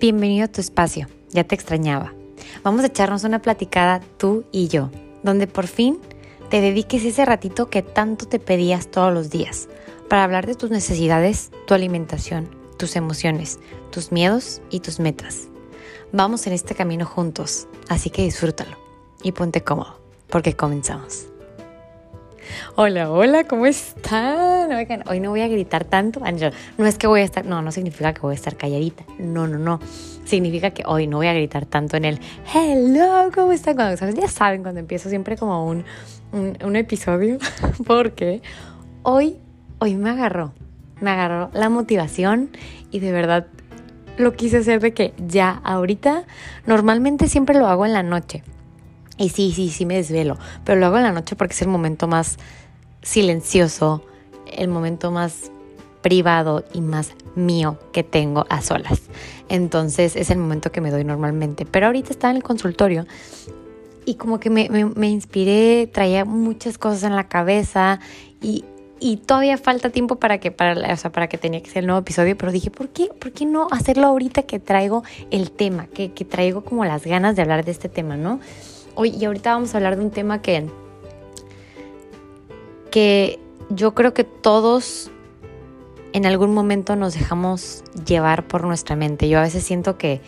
Bienvenido a tu espacio, ya te extrañaba. Vamos a echarnos una platicada tú y yo, donde por fin te dediques ese ratito que tanto te pedías todos los días, para hablar de tus necesidades, tu alimentación, tus emociones, tus miedos y tus metas. Vamos en este camino juntos, así que disfrútalo y ponte cómodo, porque comenzamos. Hola, hola, ¿cómo están? Hoy no voy a gritar tanto. No es que voy a estar, no, no significa que voy a estar calladita. No, no, no. Significa que hoy no voy a gritar tanto en el hello, ¿cómo están? ya saben, cuando empiezo siempre como un, un, episodio, porque hoy, hoy me agarró, me agarró la motivación y de verdad lo quise hacer de que ya ahorita, normalmente siempre lo hago en la noche y sí, sí, sí me desvelo, pero lo hago en la noche porque es el momento más silencioso, el momento más privado y más mío que tengo a solas. Entonces es el momento que me doy normalmente. Pero ahorita estaba en el consultorio y como que me, me, inspiré, traía muchas cosas en la cabeza y, y, todavía falta tiempo para que, para, o sea, para que tenía que ser el nuevo episodio, pero dije, ¿por qué, ¿por qué no hacerlo ahorita que traigo el tema, que, que traigo como las ganas de hablar de este tema, ¿no? Hoy, y ahorita vamos a hablar de un tema que, que yo creo que todos en algún momento nos dejamos llevar por nuestra mente. Yo a veces siento que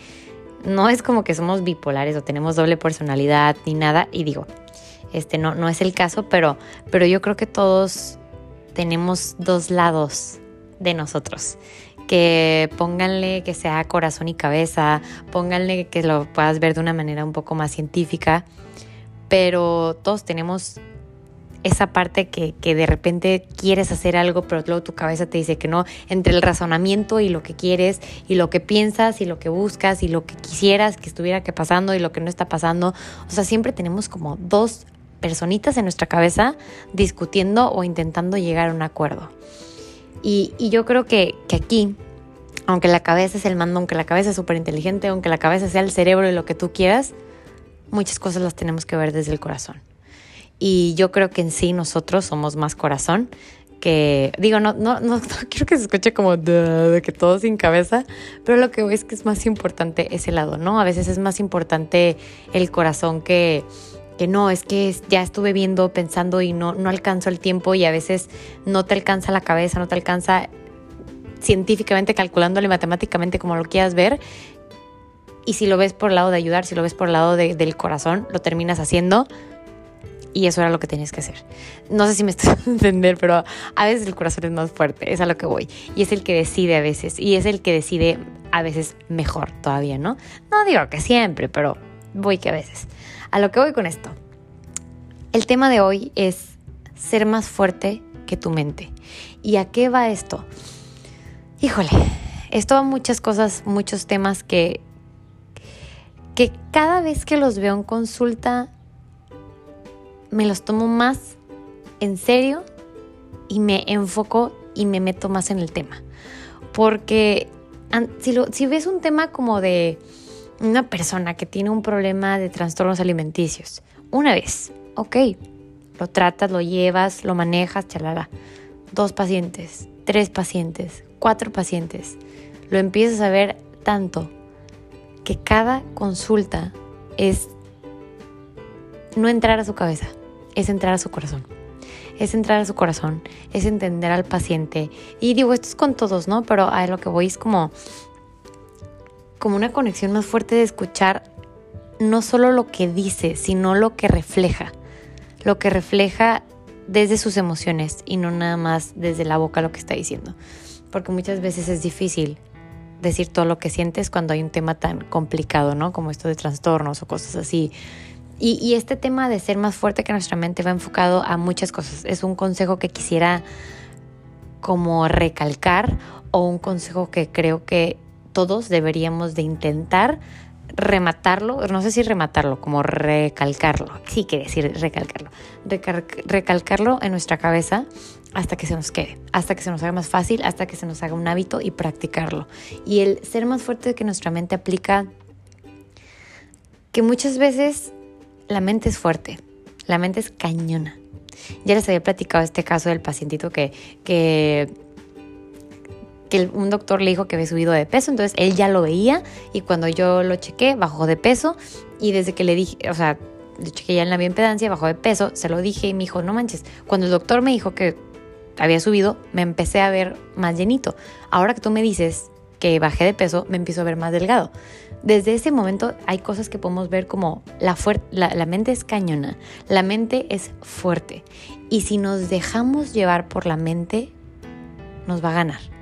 no es como que somos bipolares o tenemos doble personalidad ni nada. Y digo, este no, no es el caso, pero, pero yo creo que todos tenemos dos lados de nosotros. Que pónganle que sea corazón y cabeza, pónganle que lo puedas ver de una manera un poco más científica pero todos tenemos esa parte que, de repente quieres hacer algo, pero luego tu cabeza te dice que no, entre el razonamiento y lo que quieres, y lo que piensas, y lo que buscas, y lo que quisieras que estuviera que pasando, y lo que no está pasando. O sea, siempre tenemos como dos personitas en nuestra cabeza discutiendo o intentando llegar a un acuerdo. Y, yo creo que, que aquí, aunque la cabeza es el mando, aunque la cabeza es súper inteligente, aunque la cabeza sea el cerebro y lo que tú quieras, muchas cosas las tenemos que ver desde el corazón. Y yo creo que en sí nosotros somos más corazón que, digo, no, no, no, quiero que se escuche como de, que todo sin cabeza, pero lo que veo es que es más importante ese lado, ¿no? A veces es más importante el corazón que, que no, es que ya estuve viendo, pensando y no, no alcanzo el tiempo y a veces no te alcanza la cabeza, no te alcanza científicamente, calculándole matemáticamente como lo quieras ver, y si lo ves por el lado de ayudar, si lo ves por el lado del corazón, lo terminas haciendo. Y eso era lo que tenías que hacer. No sé si me estás a entender, pero a veces el corazón es más fuerte, es a lo que voy. Y es el que decide a veces. Y es el que decide a veces mejor todavía, ¿no? No digo que siempre, pero voy que a veces. A lo que voy con esto. El tema de hoy es ser más fuerte que tu mente. ¿Y a qué va esto? Híjole, esto muchas cosas, muchos temas que que cada vez que los veo en consulta me los tomo más en serio y me enfoco y me meto más en el tema. Porque si, si ves un tema como de una persona que tiene un problema de trastornos alimenticios, una vez, ok, lo tratas, lo llevas, lo manejas, chalala. Dos pacientes, tres pacientes, cuatro pacientes. Lo empiezas a ver tanto que cada consulta es no entrar a su cabeza, es entrar a su corazón. Es entrar a su corazón, es entender al paciente. Y digo, esto es con todos, ¿no? Pero a lo que voy es como, como una conexión más fuerte de escuchar no solo lo que dice, sino lo que refleja. Lo que refleja desde sus emociones y no nada más desde la boca lo que está diciendo. Porque muchas veces es difícil decir todo lo que sientes cuando hay un tema tan complicado, ¿no? Como esto de trastornos o cosas así. Y, este tema de ser más fuerte que nuestra mente va enfocado a muchas cosas. Es un consejo que quisiera como recalcar o un consejo que creo que todos deberíamos de intentar rematarlo, no sé si rematarlo, como recalcarlo, sí quiere decir recalcarlo, recalcarlo en nuestra cabeza hasta que se nos quede, hasta que se nos haga más fácil, hasta que se nos haga un hábito y practicarlo. Y el ser más fuerte que nuestra mente aplica que muchas veces la mente es fuerte, la mente es cañona. Ya les había platicado este caso del pacientito que, que un doctor le dijo que había subido de peso, entonces él ya lo veía y cuando yo lo chequé, bajó de peso y desde que le dije, o sea, le chequé ya en la bioimpedancia, bajó de peso, se lo dije y me dijo, no manches, cuando el doctor me dijo que había subido, me empecé a ver más llenito. Ahora que tú me dices que bajé de peso, me empiezo a ver más delgado. Desde ese momento hay cosas que podemos ver como la, la, la mente es cañona, la mente es fuerte. Y si nos dejamos llevar por la mente, nos va a ganar.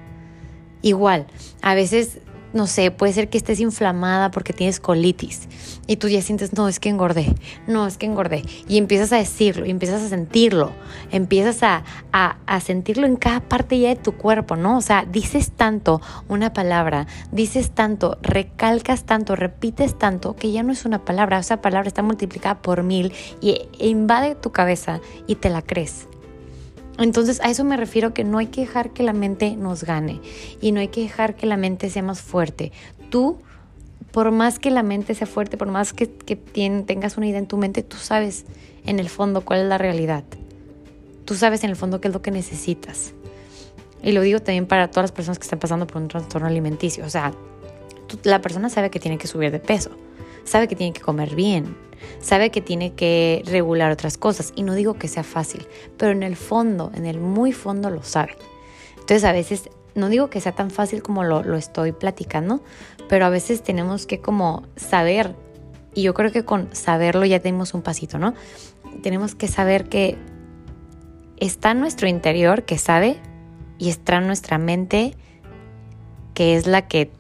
Igual, a veces no sé, puede ser que estés inflamada porque tienes colitis y tú ya sientes, no, es que engordé, no, es que engordé. Y empiezas a decirlo, y empiezas a sentirlo, empiezas a, a, sentirlo en cada parte ya de tu cuerpo, ¿no? O sea, dices tanto una palabra, dices tanto, recalcas tanto, repites tanto, que ya no es una palabra, esa palabra está multiplicada por mil y invade tu cabeza y te la crees. Entonces a eso me refiero que no hay que dejar que la mente nos gane y no hay que dejar que la mente sea más fuerte. Tú, por más que la mente sea fuerte, por más que, tengas una idea en tu mente, tú sabes en el fondo cuál es la realidad. Tú sabes en el fondo qué es lo que necesitas. Y lo digo también para todas las personas que están pasando por un trastorno alimenticio. O sea, la persona sabe que tiene que subir de peso, sabe que tiene que comer bien, sabe que tiene que regular otras cosas. Y no digo que sea fácil, pero en el fondo, en el muy fondo lo sabe. Entonces a veces, no digo que sea tan fácil como lo, lo estoy platicando, pero a veces tenemos que como saber, y yo creo que con saberlo ya tenemos un pasito, ¿no? Tenemos que saber que está en nuestro interior, que sabe, y está en nuestra mente, que es la que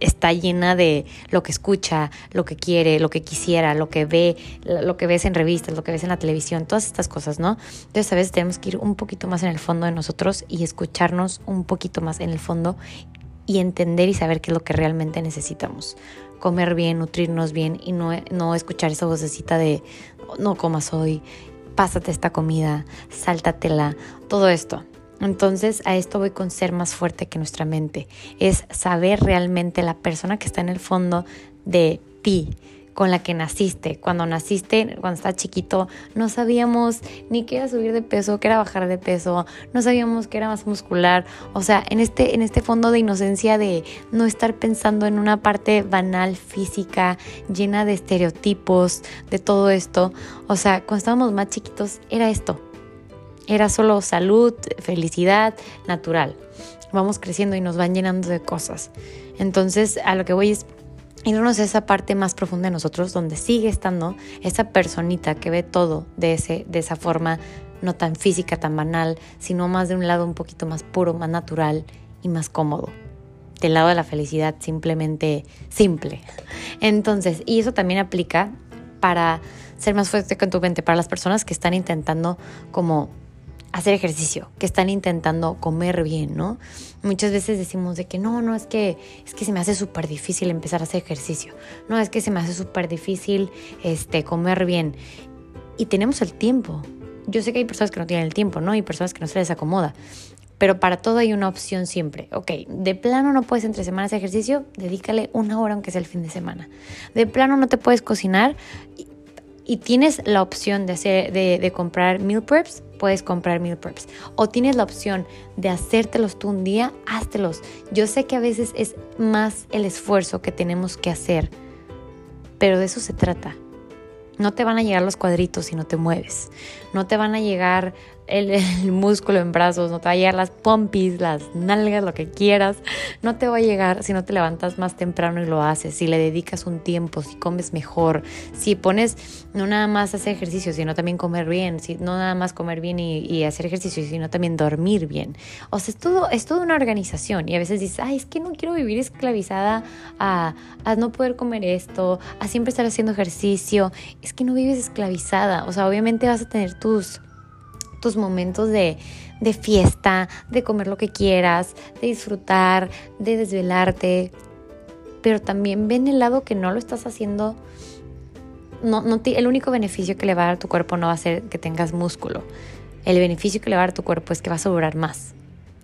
está llena de lo que escucha, lo que quiere, lo que quisiera, lo que ve, lo que ves en revistas, lo que ves en la televisión, todas estas cosas, ¿no? Entonces a veces tenemos que ir un poquito más en el fondo de nosotros y escucharnos un poquito más en el fondo y entender y saber qué es lo que realmente necesitamos. Comer bien, nutrirnos bien y no, no escuchar esa vocecita de no comas hoy, pásate esta comida, sáltatela, todo esto. Entonces a esto voy con ser más fuerte que nuestra mente. Es saber realmente la persona que está en el fondo de ti, con la que naciste. Cuando naciste, cuando estás chiquito, no sabíamos ni qué era subir de peso, qué era bajar de peso, no sabíamos qué era más muscular. O sea, en este, en este fondo de inocencia de no estar pensando en una parte banal, física, llena de estereotipos, de todo esto. O sea, cuando estábamos más chiquitos, era esto era solo salud, felicidad, natural. Vamos creciendo y nos van llenando de cosas. Entonces, a lo que voy es irnos a esa parte más profunda de nosotros, donde sigue estando esa personita que ve todo de, ese, de esa forma, no tan física, tan banal, sino más de un lado un poquito más puro, más natural y más cómodo. Del lado de la felicidad, simplemente simple. Entonces, y eso también aplica para ser más fuerte con tu mente, para las personas que están intentando como hacer ejercicio, que están intentando comer bien, ¿no? Muchas veces decimos de que no, no, es que, es que se me hace súper difícil empezar a hacer ejercicio, no, es que se me hace súper difícil este, comer bien. Y tenemos el tiempo. Yo sé que hay personas que no tienen el tiempo, ¿no? Y personas que no se les acomoda. Pero para todo hay una opción siempre. Ok, de plano no puedes entre semanas ejercicio, dedícale una hora aunque sea el fin de semana. De plano no te puedes cocinar y tienes la opción de, hacer, de, de comprar meal preps, puedes comprar meal preps. O tienes la opción de hacértelos tú un día, háztelos. Yo sé que a veces es más el esfuerzo que tenemos que hacer, pero de eso se trata. No te van a llegar los cuadritos si no te mueves. No te van a llegar el, músculo en brazos, no te va a llegar las pompis, las nalgas, lo que quieras. No te va a llegar si no te levantas más temprano y lo haces, si le dedicas un tiempo, si comes mejor, si pones no nada más hacer ejercicio, sino también comer bien, si no nada más comer bien y, hacer ejercicio, sino también dormir bien. O sea, es todo, es toda una organización y a veces dices, ay, es que no quiero vivir esclavizada a, a no poder comer esto, a siempre estar haciendo ejercicio. Es que no vives esclavizada, o sea, obviamente vas a tener tus tus momentos de, fiesta, de comer lo que quieras, de disfrutar, de desvelarte, pero también ven el lado que no lo estás haciendo. No, no el único beneficio que le va a dar tu cuerpo no va a ser que tengas músculo. El beneficio que le va a dar tu cuerpo es que vas a durar más.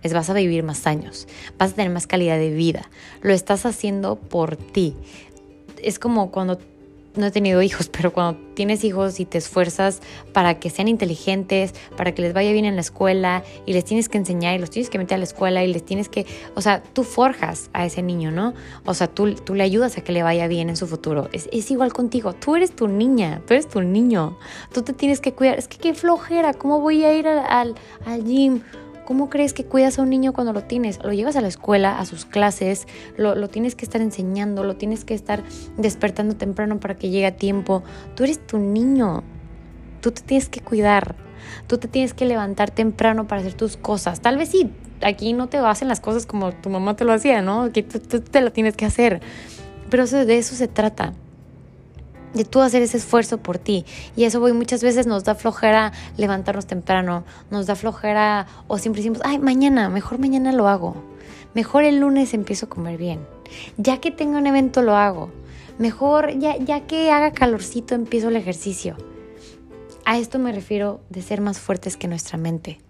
Es vas a vivir más años, vas a tener más calidad de vida. Lo estás haciendo por ti. Es como cuando no he tenido hijos, pero cuando tienes hijos y te esfuerzas para que sean inteligentes, para que les vaya bien en la escuela y les tienes que enseñar y los tienes que meter a la escuela y les tienes que, o sea, tú forjas a ese niño, ¿no? O sea, tú, tú le ayudas a que le vaya bien en su futuro. Es, es igual contigo, tú eres tu niña, tú eres tu niño, tú te tienes que cuidar. Es que qué flojera, ¿cómo voy a ir al, al, al gym? ¿Cómo crees que cuidas a un niño cuando lo tienes? Lo llevas a la escuela, a sus clases, lo, tienes que estar enseñando, lo tienes que estar despertando temprano para que llegue a tiempo. Tú eres tu niño. Tú te tienes que cuidar. Tú te tienes que levantar temprano para hacer tus cosas. Tal vez sí, aquí no te hacen las cosas como tu mamá te lo hacía, ¿no? Aquí tú, te lo tienes que hacer. Pero de eso se trata de tú hacer ese esfuerzo por ti. Y eso voy muchas veces nos da flojera levantarnos temprano, nos da flojera o siempre decimos, ay, mañana, mejor mañana lo hago. Mejor el lunes empiezo a comer bien. Ya que tengo un evento lo hago. Mejor ya, ya que haga calorcito empiezo el ejercicio. A esto me refiero de ser más fuertes que nuestra mente.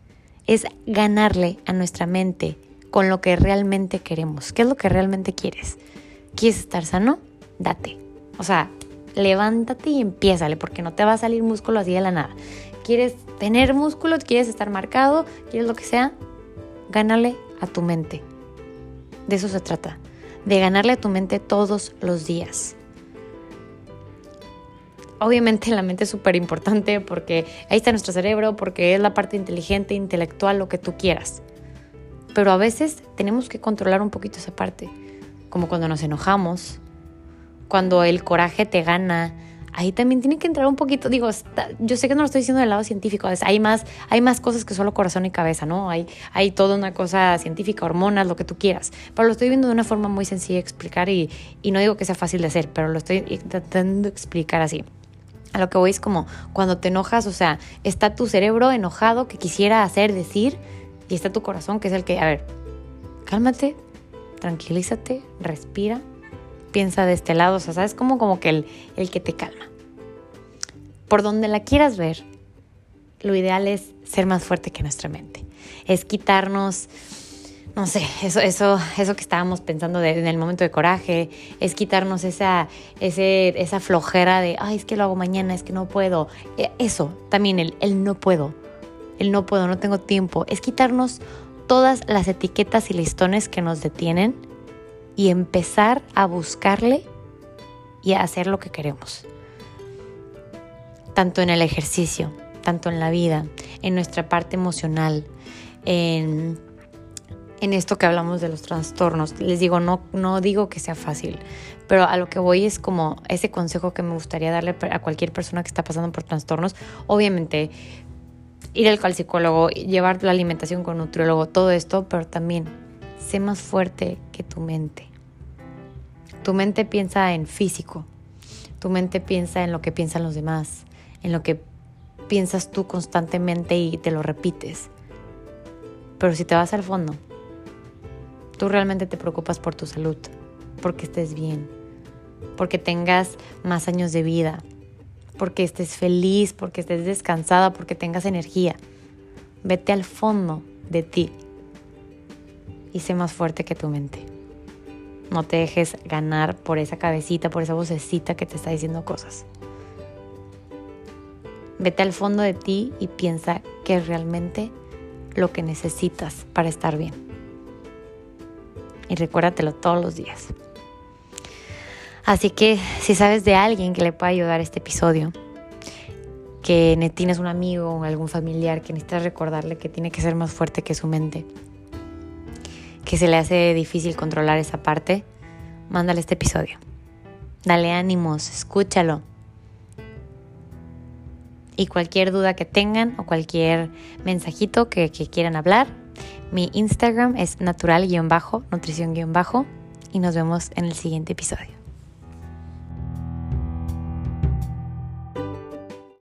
Es ganarle a nuestra mente con lo que realmente queremos. ¿Qué es lo que realmente quieres? ¿Quieres estar sano? Date. O sea, levántate y empiézale, porque no te va a salir músculo así de la nada. ¿Quieres tener músculo? ¿Quieres estar marcado? ¿Quieres lo que sea? Gánale a tu mente. De eso se trata, de ganarle a tu mente todos los días. Obviamente la mente es súper importante porque ahí está nuestro cerebro, porque es la parte inteligente, intelectual, lo que tú quieras. Pero a veces tenemos que controlar un poquito esa parte, como cuando nos enojamos, cuando el coraje te gana, ahí también tiene que entrar un poquito, digo, yo sé que no lo estoy diciendo del lado científico, hay más, hay más cosas que solo corazón y cabeza, ¿no? Hay, hay toda una cosa científica, hormonas, lo que tú quieras, pero lo estoy viendo de una forma muy sencilla de explicar y, y no digo que sea fácil de hacer, pero lo estoy intentando explicar así. A lo que voy es como cuando te enojas, o sea, está tu cerebro enojado que quisiera hacer, decir, y está tu corazón que es el que, a ver, cálmate, tranquilízate, respira, piensa de este lado, o sea, ¿sabes? Como, como que el, el que te calma. Por donde la quieras ver, lo ideal es ser más fuerte que nuestra mente. Es quitarnos, no sé, eso, eso, eso que estábamos pensando en el momento de coraje, es quitarnos esa, esa flojera de, ay, es que lo hago mañana, es que no puedo. E, eso, también el, el no puedo, el no puedo, no tengo tiempo. Es quitarnos todas las etiquetas y listones que nos detienen y empezar a buscarle y a hacer lo que queremos. Tanto en el ejercicio, tanto en la vida, en nuestra parte emocional, en, en esto que hablamos de los trastornos. Les digo, no, no digo que sea fácil, pero a lo que voy es como ese consejo que me gustaría darle a cualquier persona que está pasando por trastornos. Obviamente, ir al psicólogo, llevar la alimentación con nutriólogo, todo esto, pero también sé más fuerte que tu mente. Tu mente piensa en físico, tu mente piensa en lo que piensan los demás, en lo que piensas tú constantemente y te lo repites. Pero si te vas al fondo, tú realmente te preocupas por tu salud, porque estés bien, porque tengas más años de vida, porque estés feliz, porque estés descansada, porque tengas energía. Vete al fondo de ti y sé más fuerte que tu mente. No te dejes ganar por esa cabecita, por esa vocecita que te está diciendo cosas. Vete al fondo de ti y piensa qué es realmente lo que necesitas para estar bien. Y recuérdatelo todos los días. Así que si sabes de alguien que le pueda ayudar este episodio, que tienes un amigo o algún familiar que necesitas recordarle que tiene que ser más fuerte que su mente, que se le hace difícil controlar esa parte, mándale este episodio. Dale ánimos, escúchalo. Y cualquier duda que tengan o cualquier mensajito que, que quieran hablar, mi Instagram es natural-nutrición- y nos vemos en el siguiente episodio.